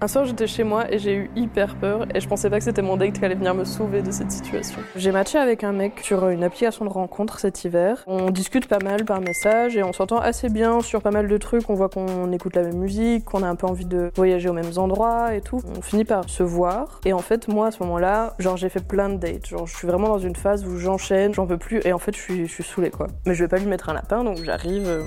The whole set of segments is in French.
Un soir, j'étais chez moi et j'ai eu hyper peur et je pensais pas que c'était mon date qui allait venir me sauver de cette situation. J'ai matché avec un mec sur une application de rencontre cet hiver. On discute pas mal par message et on s'entend assez bien sur pas mal de trucs. On voit qu'on écoute la même musique, qu'on a un peu envie de voyager aux mêmes endroits et tout. On finit par se voir et en fait, moi à ce moment-là, genre j'ai fait plein de dates. Genre je suis vraiment dans une phase où j'enchaîne, j'en peux plus et en fait je suis, je suis saoulée quoi. Mais je vais pas lui mettre un lapin donc j'arrive euh,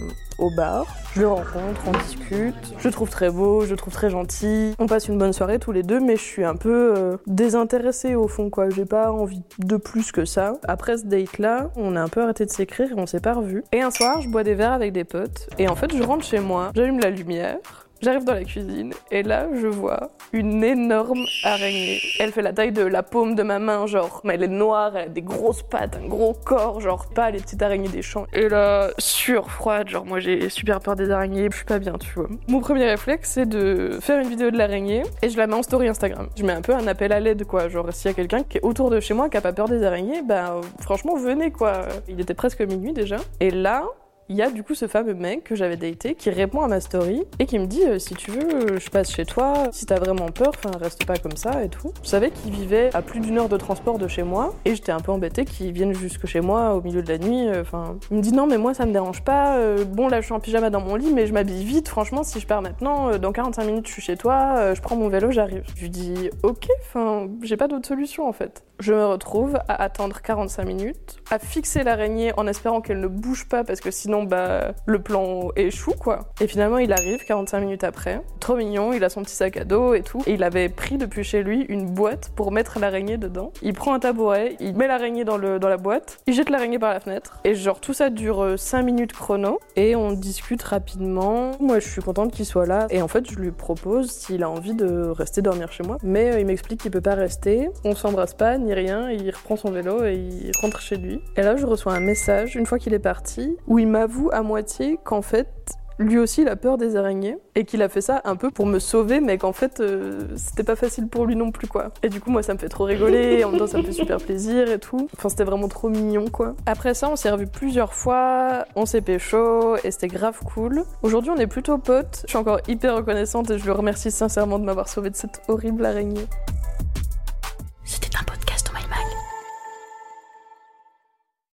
bar, je le rencontre, on discute. Je le trouve très beau, je le trouve très gentil. On passe une bonne soirée tous les deux, mais je suis un peu euh, désintéressée au fond, quoi. J'ai pas envie de plus que ça. Après ce date-là, on a un peu arrêté de s'écrire et on s'est pas revus. Et un soir, je bois des verres avec des potes, et en fait, je rentre chez moi, j'allume la lumière, J'arrive dans la cuisine et là, je vois une énorme araignée. Elle fait la taille de la paume de ma main, genre, mais elle est noire, elle a des grosses pattes, un gros corps, genre pas les petites araignées des champs. Et là, froide, genre moi j'ai super peur des araignées, je suis pas bien, tu vois. Mon premier réflexe, c'est de faire une vidéo de l'araignée et je la mets en story Instagram. Je mets un peu un appel à l'aide, quoi. Genre, s'il y a quelqu'un qui est autour de chez moi qui a pas peur des araignées, bah franchement, venez, quoi. Il était presque minuit déjà. Et là, il y a du coup ce fameux mec que j'avais daté qui répond à ma story et qui me dit euh, si tu veux, je passe chez toi, si t'as vraiment peur, enfin reste pas comme ça et tout. Je savais qu'il vivait à plus d'une heure de transport de chez moi et j'étais un peu embêtée qu'il vienne jusque chez moi au milieu de la nuit. Euh, enfin, il me dit non mais moi ça me dérange pas. Euh, bon là je suis en pyjama dans mon lit mais je m'habille vite. Franchement si je pars maintenant, dans 45 minutes je suis chez toi, je prends mon vélo, j'arrive. Je lui dis ok, enfin j'ai pas d'autre solution en fait. Je me retrouve à attendre 45 minutes, à fixer l'araignée en espérant qu'elle ne bouge pas parce que sinon bah, le plan échoue, quoi. Et finalement, il arrive 45 minutes après. Trop mignon, il a son petit sac à dos et tout. Et il avait pris depuis chez lui une boîte pour mettre l'araignée dedans. Il prend un tabouret, il met l'araignée dans, dans la boîte, il jette l'araignée par la fenêtre. Et genre, tout ça dure 5 euh, minutes chrono. Et on discute rapidement. Moi, je suis contente qu'il soit là. Et en fait, je lui propose s'il a envie de rester dormir chez moi. Mais euh, il m'explique qu'il peut pas rester. On s'embrasse pas, ni rien. Il reprend son vélo et il rentre chez lui. Et là, je reçois un message, une fois qu'il est parti, où il m'a à moitié qu'en fait, lui aussi, il a peur des araignées et qu'il a fait ça un peu pour me sauver, mais qu'en fait, euh, c'était pas facile pour lui non plus, quoi. Et du coup, moi, ça me fait trop rigoler, en même temps, ça me fait super plaisir et tout. Enfin, c'était vraiment trop mignon, quoi. Après ça, on s'est revus plusieurs fois, on s'est pécho, et c'était grave cool. Aujourd'hui, on est plutôt potes. Je suis encore hyper reconnaissante et je le remercie sincèrement de m'avoir sauvé de cette horrible araignée.